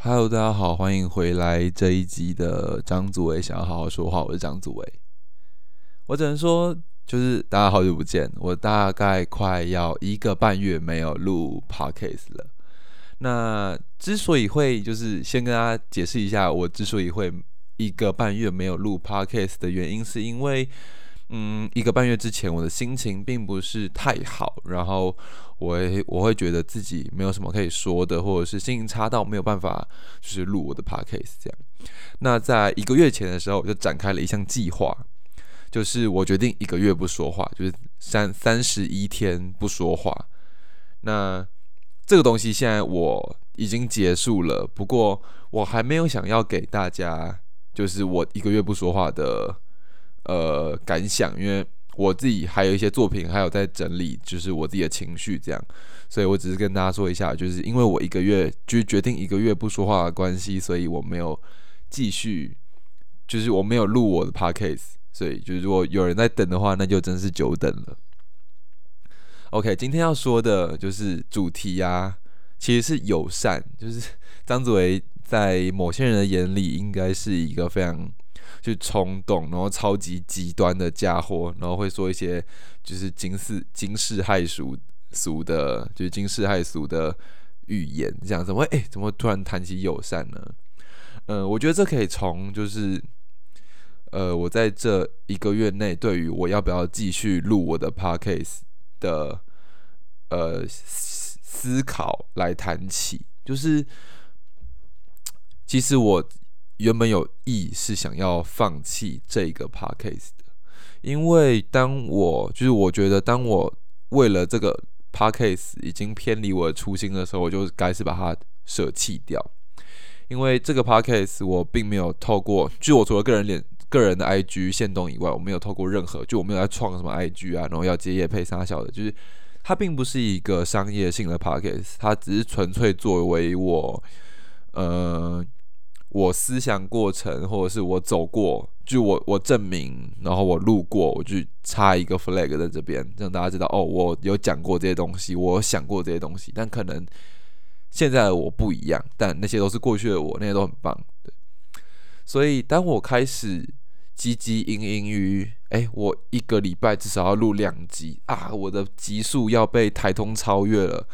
Hello，大家好，欢迎回来这一集的张祖伟想要好好说话，我是张祖伟。我只能说，就是大家好久不见，我大概快要一个半月没有录 Podcast 了。那之所以会就是先跟大家解释一下，我之所以会一个半月没有录 Podcast 的原因，是因为。嗯，一个半月之前，我的心情并不是太好，然后我我会觉得自己没有什么可以说的，或者是心情差到没有办法就是录我的 podcast 这样。那在一个月前的时候，我就展开了一项计划，就是我决定一个月不说话，就是三三十一天不说话。那这个东西现在我已经结束了，不过我还没有想要给大家，就是我一个月不说话的。呃，感想，因为我自己还有一些作品，还有在整理，就是我自己的情绪这样，所以我只是跟大家说一下，就是因为我一个月就决定一个月不说话的关系，所以我没有继续，就是我没有录我的 podcast，所以就是如果有人在等的话，那就真是久等了。OK，今天要说的就是主题啊，其实是友善，就是张子维在某些人的眼里，应该是一个非常。去冲动，然后超级极端的家伙，然后会说一些就是惊世惊世骇俗俗的，就是惊世骇俗的语言，这样怎么会哎，怎么突然谈起友善呢？嗯，我觉得这可以从就是呃，我在这一个月内对于我要不要继续录我的 podcast 的呃思考来谈起，就是其实我。原本有意是想要放弃这个 podcast 的，因为当我就是我觉得，当我为了这个 podcast 已经偏离我的初心的时候，我就该是把它舍弃掉。因为这个 podcast 我并没有透过，就我除了个人脸、个人的 IG 线动以外，我没有透过任何，就我没有在创什么 IG 啊，然后要接业配啥小的，就是它并不是一个商业性的 podcast，它只是纯粹作为我，呃。我思想过程，或者是我走过，就我我证明，然后我路过，我就插一个 flag 在这边，让大家知道哦，我有讲过这些东西，我想过这些东西，但可能现在的我不一样，但那些都是过去的我，那些都很棒。对，所以当我开始汲汲营营于，哎，我一个礼拜至少要录两集啊，我的集数要被台通超越了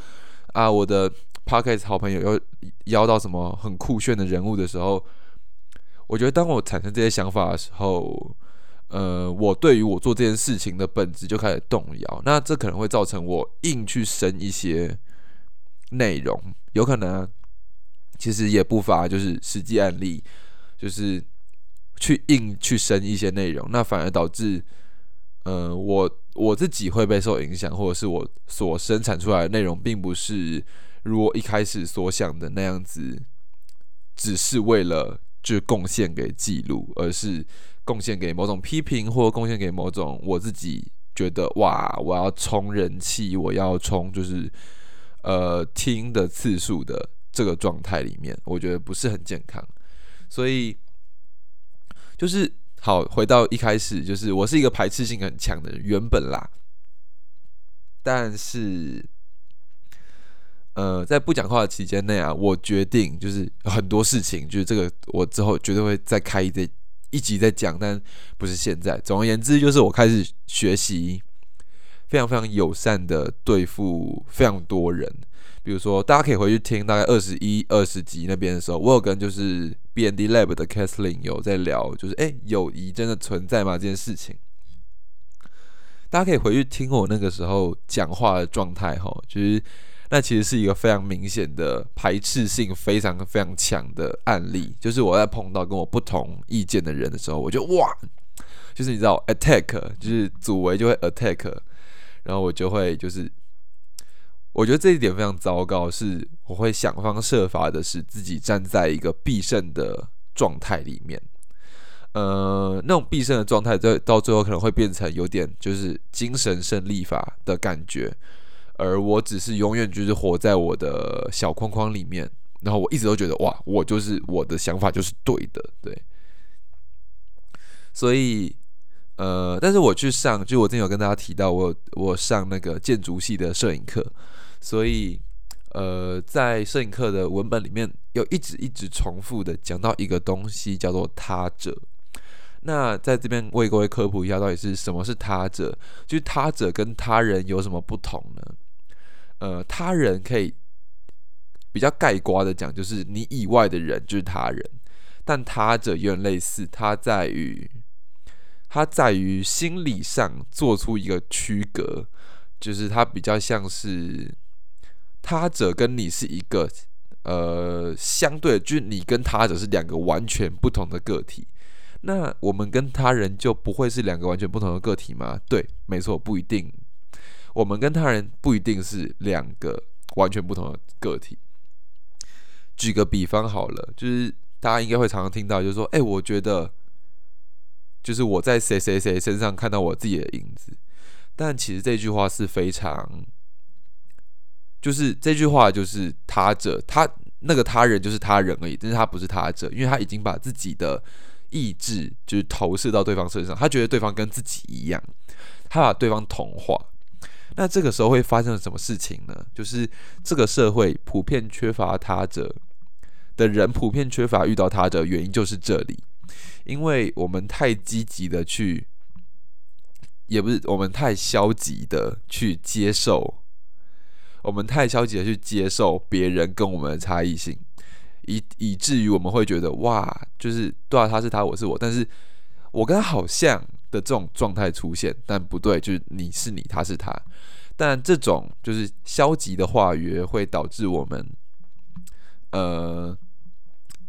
啊，我的。Podcast 好朋友要邀到什么很酷炫的人物的时候，我觉得当我产生这些想法的时候，呃，我对于我做这件事情的本质就开始动摇。那这可能会造成我硬去生一些内容，有可能其实也不乏就是实际案例，就是去硬去生一些内容，那反而导致呃我我自己会被受影响，或者是我所生产出来的内容并不是。如果一开始所想的那样子，只是为了就贡献给记录，而是贡献给某种批评，或贡献给某种我自己觉得哇，我要冲人气，我要冲就是呃听的次数的这个状态里面，我觉得不是很健康。所以就是好回到一开始，就是我是一个排斥性很强的人，原本啦，但是。呃，在不讲话的期间内啊，我决定就是很多事情，就是这个我之后绝对会再开一集一集再讲，但不是现在。总而言之，就是我开始学习非常非常友善的对付非常多人。比如说，大家可以回去听大概二十一、二十集那边的时候，我有跟就是 B N D Lab 的 Kathleen 有在聊，就是哎，友谊真的存在吗？这件事情，大家可以回去听我那个时候讲话的状态，哈，就是。那其实是一个非常明显的排斥性非常非常强的案例，就是我在碰到跟我不同意见的人的时候，我就哇，就是你知道 attack，就是组围就会 attack，然后我就会就是，我觉得这一点非常糟糕，是我会想方设法的使自己站在一个必胜的状态里面，呃，那种必胜的状态，在到最后可能会变成有点就是精神胜利法的感觉。而我只是永远就是活在我的小框框里面，然后我一直都觉得哇，我就是我的想法就是对的，对。所以，呃，但是我去上，就我之前有跟大家提到，我我上那个建筑系的摄影课，所以，呃，在摄影课的文本里面，有一直一直重复的讲到一个东西，叫做他者。那在这边为各位科普一下，到底是什么是他者？就是他者跟他人有什么不同呢？呃，他人可以比较概括的讲，就是你以外的人就是他人，但他者有点类似，他在于他在于心理上做出一个区隔，就是他比较像是他者跟你是一个呃相对，就是你跟他者是两个完全不同的个体。那我们跟他人就不会是两个完全不同的个体吗？对，没错，不一定。我们跟他人不一定是两个完全不同的个体。举个比方好了，就是大家应该会常常听到，就是说，哎，我觉得，就是我在谁谁谁身上看到我自己的影子。但其实这句话是非常，就是这句话就是他者，他那个他人就是他人而已，但是他不是他者，因为他已经把自己的。意志就是投射到对方身上，他觉得对方跟自己一样，他把对方同化。那这个时候会发生什么事情呢？就是这个社会普遍缺乏他者的人，普遍缺乏遇到他的原因就是这里，因为我们太积极的去，也不是我们太消极的去接受，我们太消极的去接受别人跟我们的差异性。以以至于我们会觉得哇，就是对啊，他是他，我是我，但是我跟他好像的这种状态出现，但不对，就是你是你，他是他，但这种就是消极的话语会导致我们呃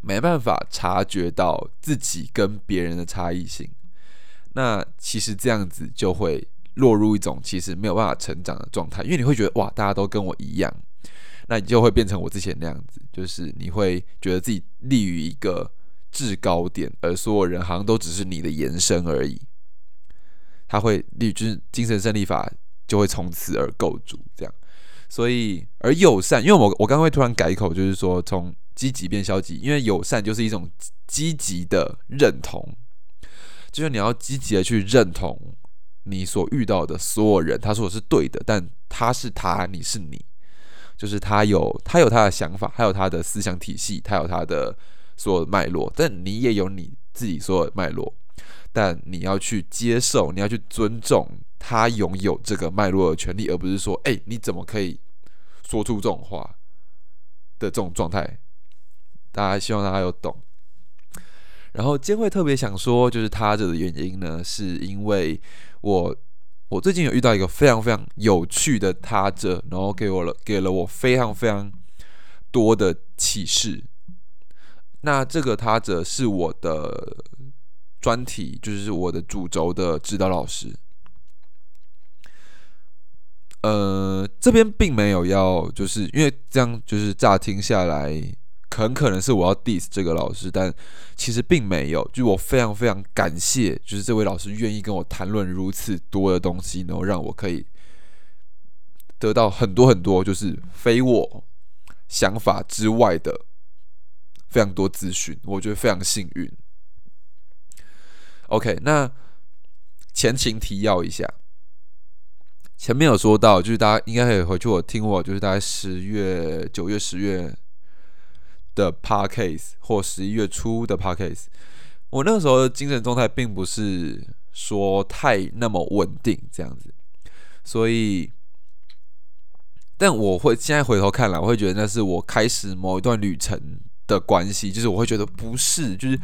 没办法察觉到自己跟别人的差异性，那其实这样子就会落入一种其实没有办法成长的状态，因为你会觉得哇，大家都跟我一样。那你就会变成我之前那样子，就是你会觉得自己立于一个制高点，而所有人好像都只是你的延伸而已。他会立，就是精神胜利法就会从此而构筑这样。所以，而友善，因为我我刚刚会突然改口，就是说从积极变消极，因为友善就是一种积极的认同，就是你要积极的去认同你所遇到的所有人，他说的是对的，但他是他，你是你。就是他有他有他的想法，还有他的思想体系，他有他的所有脉络，但你也有你自己所有脉络，但你要去接受，你要去尊重他拥有这个脉络的权利，而不是说，哎，你怎么可以说出这种话的这种状态？大家希望大家有懂。然后监会特别想说，就是他这的原因呢，是因为我。我最近有遇到一个非常非常有趣的他者，然后给我了给了我非常非常多的启示。那这个他者是我的专题，就是我的主轴的指导老师。呃，这边并没有要，就是因为这样，就是乍听下来。很可能是我要 diss 这个老师，但其实并没有。就我非常非常感谢，就是这位老师愿意跟我谈论如此多的东西，然后让我可以得到很多很多，就是非我想法之外的非常多资讯。我觉得非常幸运。OK，那前情提要一下，前面有说到，就是大家应该可以回去我听我，就是大概十月、九月、十月。的 parkcase 或十一月初的 parkcase，我那个时候的精神状态并不是说太那么稳定这样子，所以，但我会现在回头看来，我会觉得那是我开始某一段旅程的关系，就是我会觉得不是，就是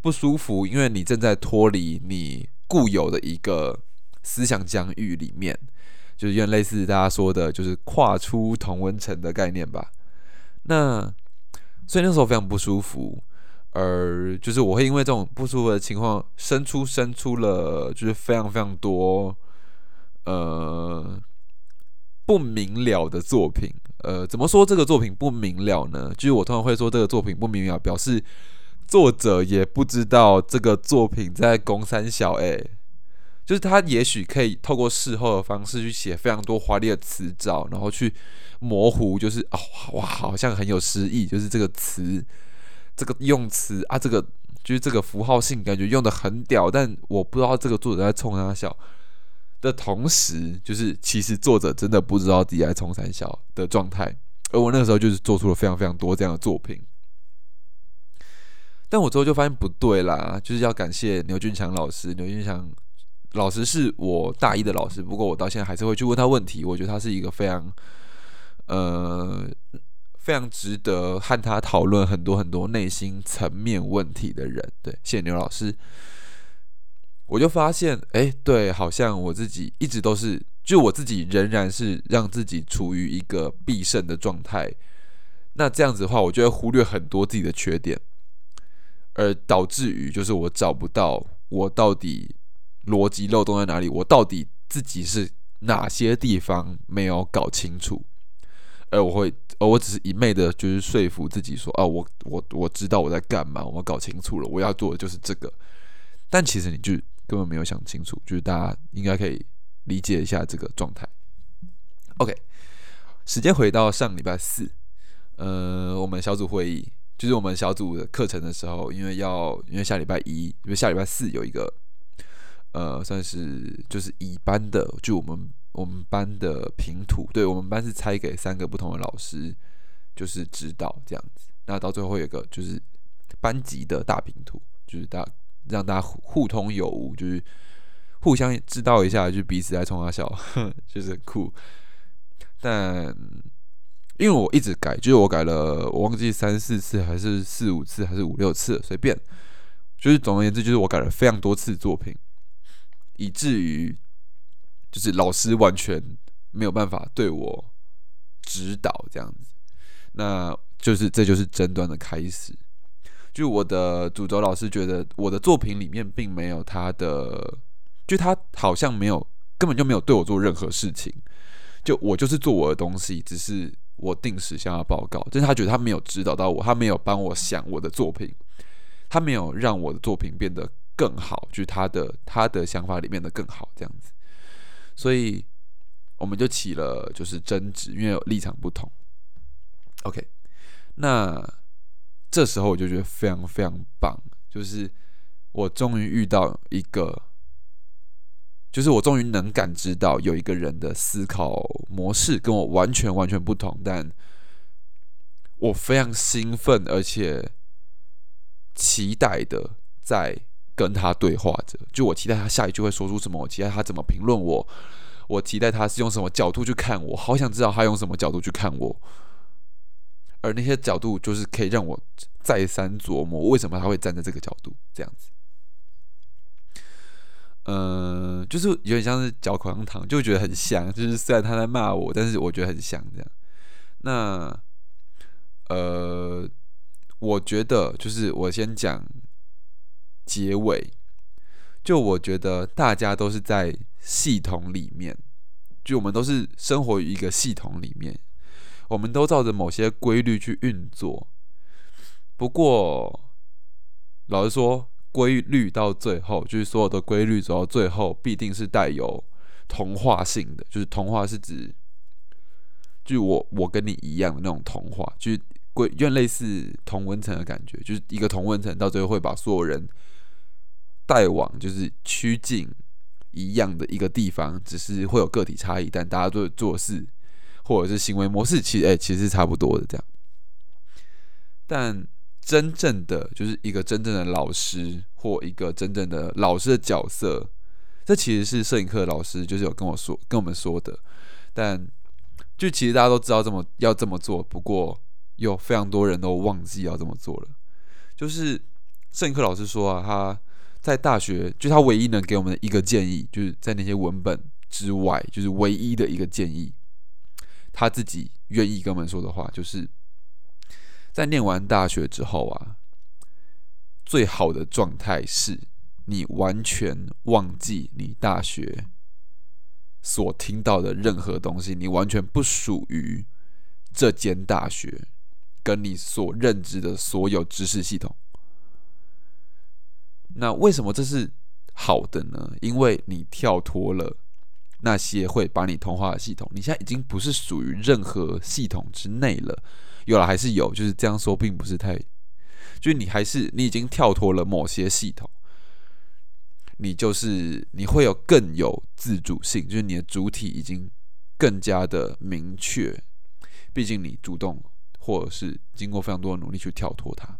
不舒服，因为你正在脱离你固有的一个思想疆域里面，就是有点类似大家说的，就是跨出同温层的概念吧，那。所以那时候非常不舒服，而就是我会因为这种不舒服的情况，生出生出了就是非常非常多呃不明了的作品。呃，怎么说这个作品不明了呢？就是我通常会说这个作品不明了，表示作者也不知道这个作品在攻三小。诶，就是他也许可以透过事后的方式去写非常多华丽的词藻，然后去。模糊就是哦哇，好像很有诗意，就是这个词，这个用词啊，这个就是这个符号性，感觉用的很屌，但我不知道这个作者在冲他笑的同时，就是其实作者真的不知道自己在冲三小的状态。而我那个时候就是做出了非常非常多这样的作品。但我之后就发现不对啦，就是要感谢牛俊强老师。牛俊强老师是我大一的老师，不过我到现在还是会去问他问题。我觉得他是一个非常，呃，非常值得和他讨论很多很多内心层面问题的人。对，谢谢牛老师。我就发现，哎，对，好像我自己一直都是，就我自己仍然是让自己处于一个必胜的状态。那这样子的话，我就会忽略很多自己的缺点。而导致于就是我找不到我到底逻辑漏洞在哪里，我到底自己是哪些地方没有搞清楚，而我会，而我只是一昧的，就是说服自己说，啊，我我我知道我在干嘛，我搞清楚了，我要做的就是这个，但其实你就根本没有想清楚，就是大家应该可以理解一下这个状态。OK，时间回到上礼拜四，呃，我们小组会议。就是我们小组的课程的时候，因为要因为下礼拜一，因为下礼拜四有一个，呃，算是就是乙班的，就我们我们班的平图，对我们班是拆给三个不同的老师，就是指导这样子。那到最后会有个就是班级的大平图，就是大让大家互通有无，就是互相知道一下，就彼此在冲他笑，就是很酷，但。因为我一直改，就是我改了，我忘记三四次还是四五次还是五六次，随便。就是总而言之，就是我改了非常多次作品，以至于就是老师完全没有办法对我指导这样子。那就是这就是争端的开始。就我的主轴老师觉得我的作品里面并没有他的，就他好像没有根本就没有对我做任何事情，就我就是做我的东西，只是。我定时向他报告，就是他觉得他没有指导到我，他没有帮我想我的作品，他没有让我的作品变得更好，就是他的他的想法里面的更好这样子，所以我们就起了就是争执，因为立场不同。OK，那这时候我就觉得非常非常棒，就是我终于遇到一个。就是我终于能感知到有一个人的思考模式跟我完全完全不同，但我非常兴奋而且期待的在跟他对话着。就我期待他下一句会说出什么，我期待他怎么评论我，我期待他是用什么角度去看我，好想知道他用什么角度去看我。而那些角度就是可以让我再三琢磨，为什么他会站在这个角度这样子。嗯，就是有点像是嚼口香糖，就觉得很像。就是虽然他在骂我，但是我觉得很像这样。那呃，我觉得就是我先讲结尾。就我觉得大家都是在系统里面，就我们都是生活于一个系统里面，我们都照着某些规律去运作。不过，老实说。规律到最后，就是所有的规律走到最后，必定是带有童话性的。就是童话是指，就我我跟你一样的那种童话，就是规，有点类似同温层的感觉。就是一个同温层到最后会把所有人带往就是趋近一样的一个地方，只是会有个体差异，但大家做做事或者是行为模式，其实哎其实是差不多的这样。但真正的就是一个真正的老师，或一个真正的老师的角色，这其实是摄影课老师就是有跟我说、跟我们说的。但就其实大家都知道这么要这么做，不过有非常多人都忘记要这么做了。就是摄影课老师说啊，他在大学就他唯一能给我们的一个建议，就是在那些文本之外，就是唯一的一个建议，他自己愿意跟我们说的话，就是。在念完大学之后啊，最好的状态是你完全忘记你大学所听到的任何东西，你完全不属于这间大学，跟你所认知的所有知识系统。那为什么这是好的呢？因为你跳脱了那些会把你同化的系统，你现在已经不是属于任何系统之内了。有了还是有，就是这样说，并不是太，就是你还是你已经跳脱了某些系统，你就是你会有更有自主性，就是你的主体已经更加的明确，毕竟你主动或者是经过非常多的努力去跳脱它。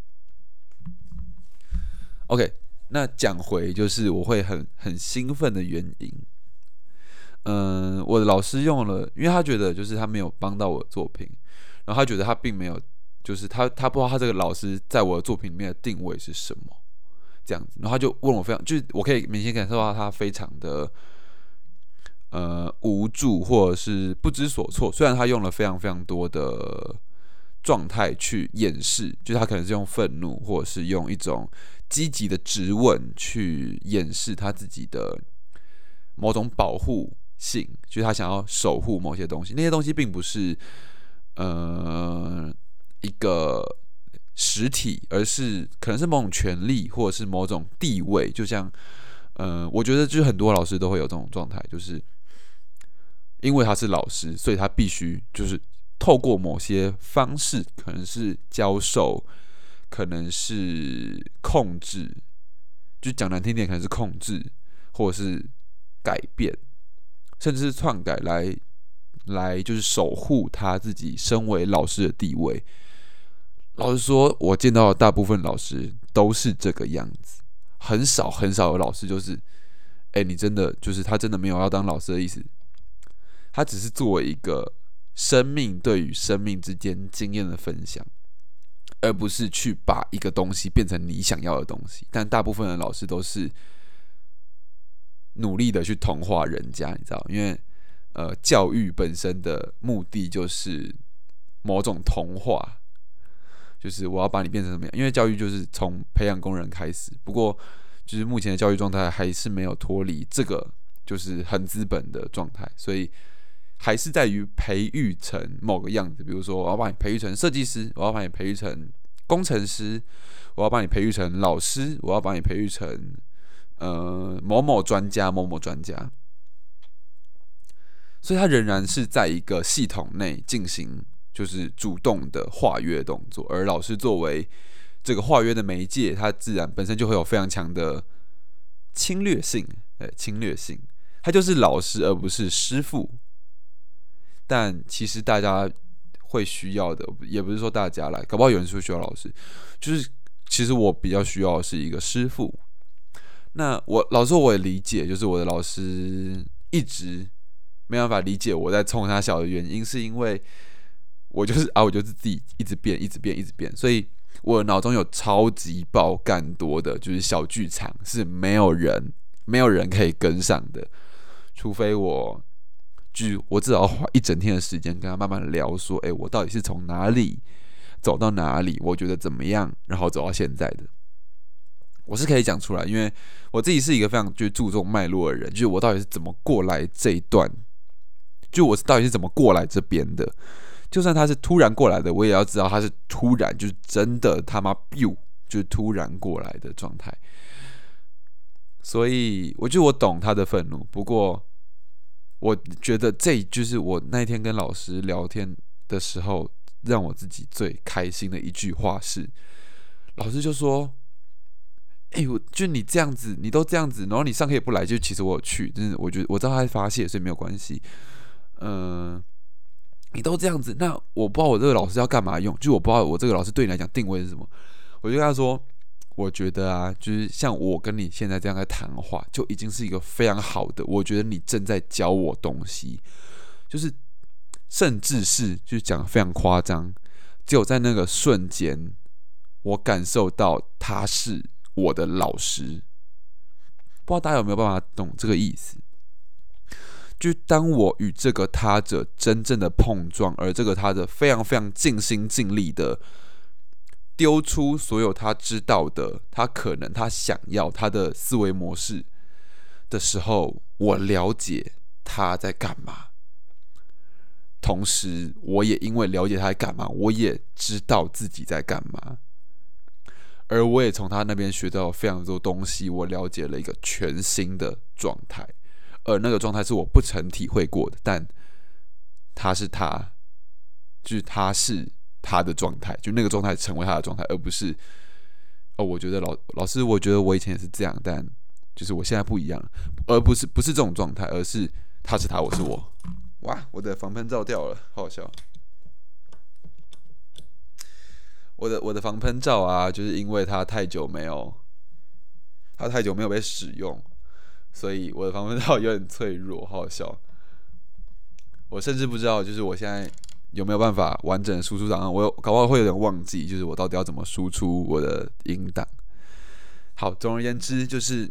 OK，那讲回就是我会很很兴奋的原因。嗯，我的老师用了，因为他觉得就是他没有帮到我的作品，然后他觉得他并没有，就是他他不知道他这个老师在我的作品里面的定位是什么，这样子，然后他就问我非常，就是我可以明显感受到他非常的呃无助或者是不知所措，虽然他用了非常非常多的状态去掩饰，就是他可能是用愤怒或者是用一种积极的质问去掩饰他自己的某种保护。性，就是他想要守护某些东西，那些东西并不是呃一个实体，而是可能是某种权利或者是某种地位。就像，呃，我觉得就是很多老师都会有这种状态，就是因为他是老师，所以他必须就是透过某些方式，可能是教授，可能是控制，就讲难听点，可能是控制，或者是改变。甚至是篡改来来就是守护他自己身为老师的地位。老实说，我见到的大部分老师都是这个样子，很少很少有老师就是，哎，你真的就是他真的没有要当老师的意思，他只是作为一个生命对于生命之间经验的分享，而不是去把一个东西变成你想要的东西。但大部分的老师都是。努力的去同化人家，你知道？因为呃，教育本身的目的就是某种同化，就是我要把你变成什么样？因为教育就是从培养工人开始。不过，就是目前的教育状态还是没有脱离这个，就是很资本的状态，所以还是在于培育成某个样子。比如说，我要把你培育成设计师，我要把你培育成工程师，我要把你培育成老师，我要把你培育成。呃，某某专家，某某专家，所以他仍然是在一个系统内进行，就是主动的化约动作。而老师作为这个化约的媒介，他自然本身就会有非常强的侵略性，呃，侵略性，他就是老师而不是师傅。但其实大家会需要的，也不是说大家来，搞不好有人说需要老师，就是其实我比较需要的是一个师傅。那我老实说，我也理解，就是我的老师一直没办法理解我在冲他笑的原因，是因为我就是啊，我就是自己一直变，一直变，一直变，所以我脑中有超级爆干多的，就是小剧场是没有人，没有人可以跟上的，除非我就我至少花一整天的时间跟他慢慢聊，说，哎，我到底是从哪里走到哪里，我觉得怎么样，然后走到现在的。我是可以讲出来，因为我自己是一个非常就注重脉络的人，就是我到底是怎么过来这一段，就我到底是怎么过来这边的。就算他是突然过来的，我也要知道他是突然，就是真的他妈 biu，就是突然过来的状态。所以，我觉得我懂他的愤怒。不过，我觉得这就是我那天跟老师聊天的时候，让我自己最开心的一句话是，老师就说。哎，我就你这样子，你都这样子，然后你上课也不来，就其实我有去，真的，我觉得我知道他在发泄，所以没有关系。嗯，你都这样子，那我不知道我这个老师要干嘛用，就我不知道我这个老师对你来讲定位是什么。我就跟他说，我觉得啊，就是像我跟你现在这样在谈话，就已经是一个非常好的。我觉得你正在教我东西，就是甚至是就讲非常夸张，只有在那个瞬间，我感受到他是。我的老师，不知道大家有没有办法懂这个意思？就当我与这个他者真正的碰撞，而这个他者非常非常尽心尽力的丢出所有他知道的、他可能、他想要他的思维模式的时候，我了解他在干嘛。同时，我也因为了解他在干嘛，我也知道自己在干嘛。而我也从他那边学到非常多东西，我了解了一个全新的状态，而那个状态是我不曾体会过的。但他是他，就是他是他的状态，就那个状态成为他的状态，而不是哦，我觉得老老师，我觉得我以前也是这样，但就是我现在不一样，而不是不是这种状态，而是他是他，我是我。哇，我的防喷罩掉了，好好笑。我的我的防喷罩啊，就是因为它太久没有，它太久没有被使用，所以我的防喷罩有点脆弱，好好笑。我甚至不知道，就是我现在有没有办法完整输出档案，我有搞不好会有点忘记，就是我到底要怎么输出我的音档。好，总而言之，就是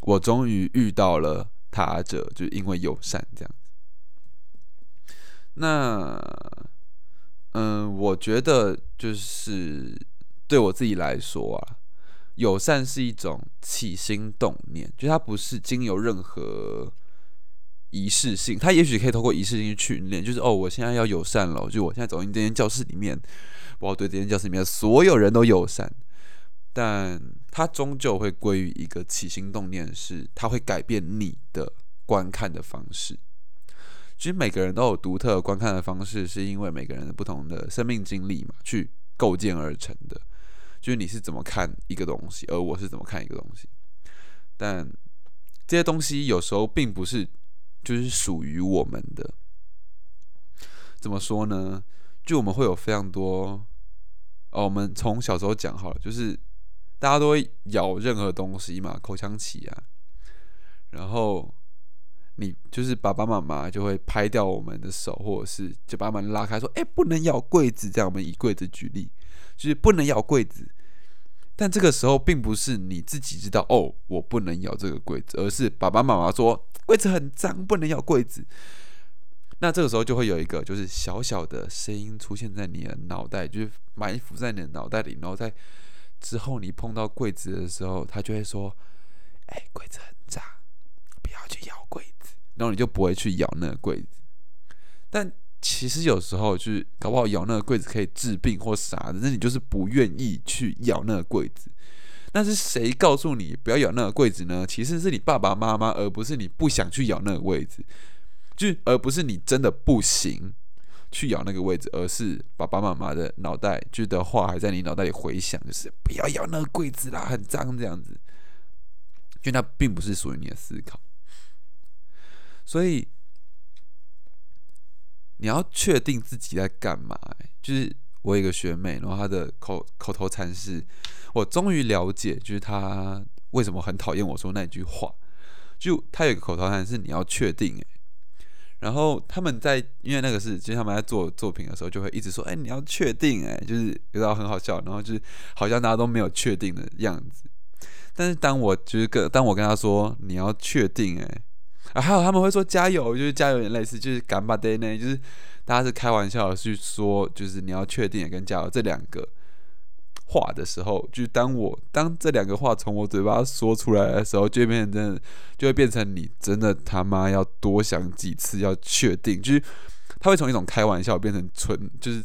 我终于遇到了他者，就是因为友善这样子。那。嗯，我觉得就是对我自己来说啊，友善是一种起心动念，就它不是经由任何仪式性，它也许可以透过仪式性去训练，就是哦，我现在要友善了，就我现在走进这间教室里面，我要对这间教室里面所有人都友善，但它终究会归于一个起心动念，是它会改变你的观看的方式。其实每个人都有独特观看的方式，是因为每个人的不同的生命经历嘛，去构建而成的。就是你是怎么看一个东西，而我是怎么看一个东西。但这些东西有时候并不是就是属于我们的。怎么说呢？就我们会有非常多哦，我们从小时候讲好了，就是大家都会咬任何东西嘛，口腔起啊，然后。你就是爸爸妈妈就会拍掉我们的手，或者是就把我们拉开，说：“哎，不能咬柜子。”这样我们以柜子举例，就是不能咬柜子。但这个时候并不是你自己知道哦，我不能咬这个柜子，而是爸爸妈妈说柜子很脏，不能咬柜子。那这个时候就会有一个就是小小的声音出现在你的脑袋，就是埋伏在你的脑袋里，然后在之后你碰到柜子的时候，他就会说：“哎，柜子很脏，不要去咬柜子。”然后你就不会去咬那个柜子，但其实有时候就是搞不好咬那个柜子可以治病或啥的，那你就是不愿意去咬那个柜子。那是谁告诉你不要咬那个柜子呢？其实是你爸爸妈妈，而不是你不想去咬那个位置，就而不是你真的不行去咬那个位置，而是爸爸妈妈的脑袋就的话还在你脑袋里回响，就是不要咬那个柜子啦，很脏这样子，就那并不是属于你的思考。所以你要确定自己在干嘛。就是我有一个学妹，然后她的口口头禅是：“我终于了解，就是她为什么很讨厌我说那句话。”就她有一个口头禅是：“你要确定。”诶，然后他们在因为那个是，其实他们在做作品的时候，就会一直说：“哎，你要确定。”哎，就是觉得很好笑，然后就是好像大家都没有确定的样子。但是当我就是跟当我跟他说：“你要确定。”哎。啊，还有他们会说加油，就是加油，有点类似，就是干巴爹呢，就是大家是开玩笑的去说，就是你要确定跟加油这两个话的时候，就是当我当这两个话从我嘴巴说出来的时候，就会变成真的，就会变成你真的他妈要多想几次要确定，就是他会从一种开玩笑变成纯，就是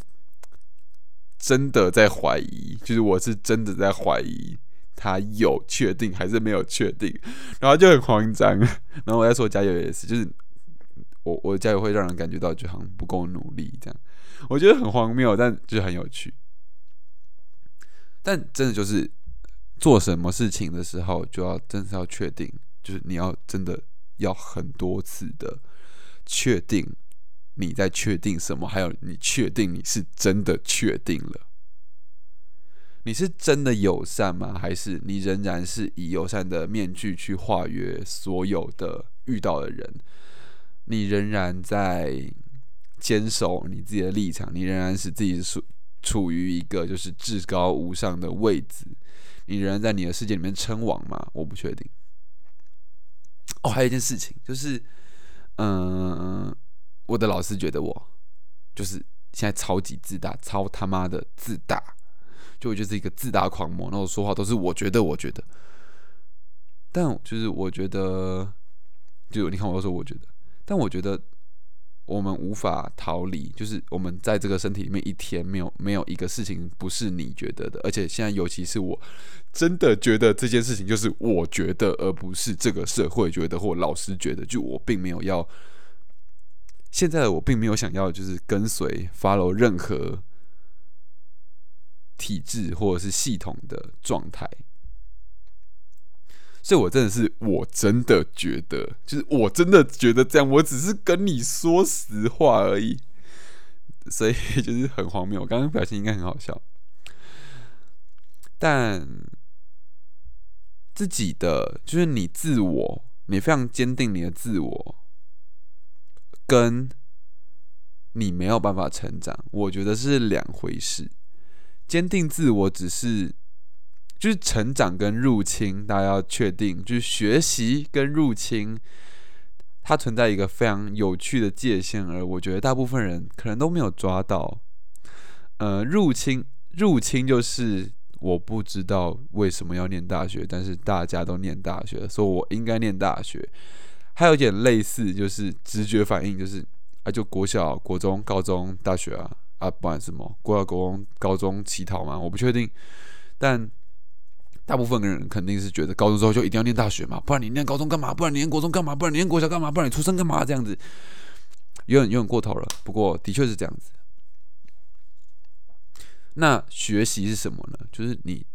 真的在怀疑，就是我是真的在怀疑。他有确定还是没有确定，然后就很慌张。然后我在说加油也是，就是我我加油会让人感觉到就好像不够努力这样，我觉得很荒谬，但就是很有趣。但真的就是做什么事情的时候，就要真是要确定，就是你要真的要很多次的确定你在确定什么，还有你确定你是真的确定了。你是真的友善吗？还是你仍然是以友善的面具去化约所有的遇到的人？你仍然在坚守你自己的立场？你仍然是自己处处于一个就是至高无上的位置？你仍然在你的世界里面称王吗？我不确定。哦，还有一件事情就是，嗯，我的老师觉得我就是现在超级自大，超他妈的自大。就就是一个自大狂魔，然后说话都是我觉得，我觉得。但就是我觉得，就你看我说我觉得，但我觉得我们无法逃离，就是我们在这个身体里面一天没有没有一个事情不是你觉得的，而且现在尤其是我真的觉得这件事情就是我觉得，而不是这个社会觉得或老师觉得，就我并没有要现在的我并没有想要就是跟随 follow 任何。体制或者是系统的状态，所以我真的是，我真的觉得，就是我真的觉得这样，我只是跟你说实话而已，所以就是很荒谬。我刚刚表情应该很好笑，但自己的就是你自我，你非常坚定你的自我，跟你没有办法成长，我觉得是两回事。坚定自我只是就是成长跟入侵，大家要确定，就是学习跟入侵，它存在一个非常有趣的界限，而我觉得大部分人可能都没有抓到。呃，入侵，入侵就是我不知道为什么要念大学，但是大家都念大学，所以我应该念大学。还有点类似，就是直觉反应，就是啊，就国小、国中、高中、大学啊，啊，不管什么，国小、国中、高中乞讨嘛，我不确定。但大部分的人肯定是觉得高中之后就一定要念大学嘛，不然你念高中干嘛？不然你念国中干嘛？不然你念国小干嘛？不然你出生干嘛？这样子有点有点过头了。不过的确是这样子。那学习是什么呢？就是你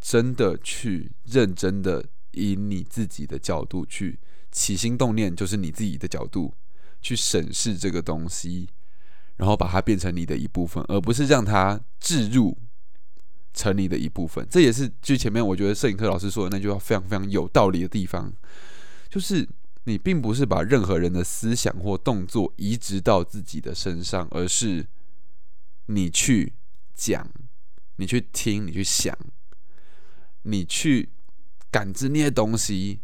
真的去认真的以你自己的角度去起心动念，就是你自己的角度去审视这个东西，然后把它变成你的一部分，而不是让它置入成你的一部分。这也是就前面我觉得摄影课老师说的那句话非常非常有道理的地方，就是你并不是把任何人的思想或动作移植到自己的身上，而是。你去讲，你去听，你去想，你去感知那些东西，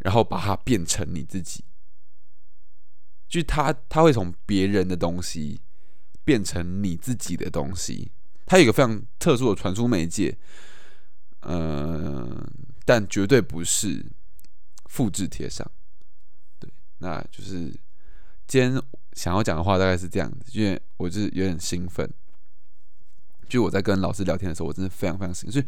然后把它变成你自己。就他他会从别人的东西变成你自己的东西。它有一个非常特殊的传输媒介，嗯，但绝对不是复制贴上。对，那就是今天。想要讲的话大概是这样子，因为我就是有点兴奋。就我在跟老师聊天的时候，我真的非常非常兴奋。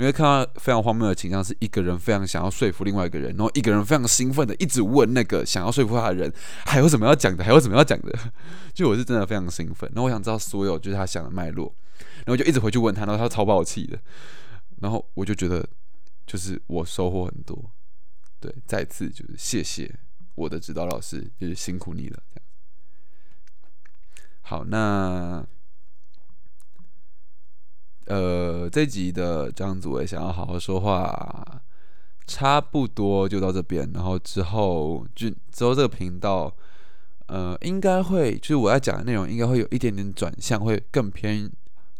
你会看到非常荒谬的倾向，是一个人非常想要说服另外一个人，然后一个人非常兴奋的一直问那个想要说服他的人还有什么要讲的，还有什么要讲的。就我是真的非常兴奋，然后我想知道所有就是他想的脉络，然后就一直回去问他，然后他超爆气的。然后我就觉得就是我收获很多，对，再次就是谢谢我的指导老师，就是辛苦你了，这样。好，那呃，这集的张祖伟想要好好说话，差不多就到这边。然后之后就之后这个频道，呃，应该会就是我要讲的内容，应该会有一点点转向，会更偏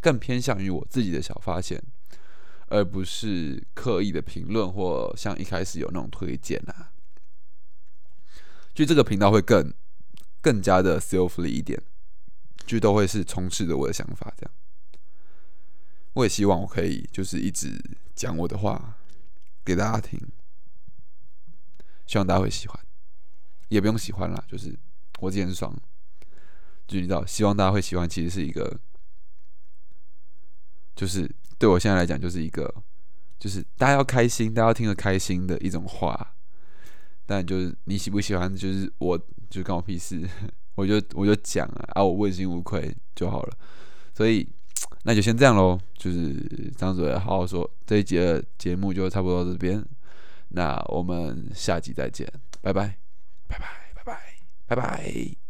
更偏向于我自己的小发现，而不是刻意的评论或像一开始有那种推荐啊。就这个频道会更更加的 selfly 一点。就都会是充斥着我的想法，这样。我也希望我可以就是一直讲我的话给大家听，希望大家会喜欢，也不用喜欢啦，就是我自己很爽。就你知道，希望大家会喜欢，其实是一个，就是对我现在来讲，就是一个，就是大家要开心，大家要听得开心的一种话。但就是你喜不喜欢，就是我就关我屁事。我就我就讲啊，啊，我问心无愧就好了，所以那就先这样喽。就是张嘴好好说，这一节的节目就差不多到这边，那我们下集再见，拜拜，拜拜，拜拜，拜拜。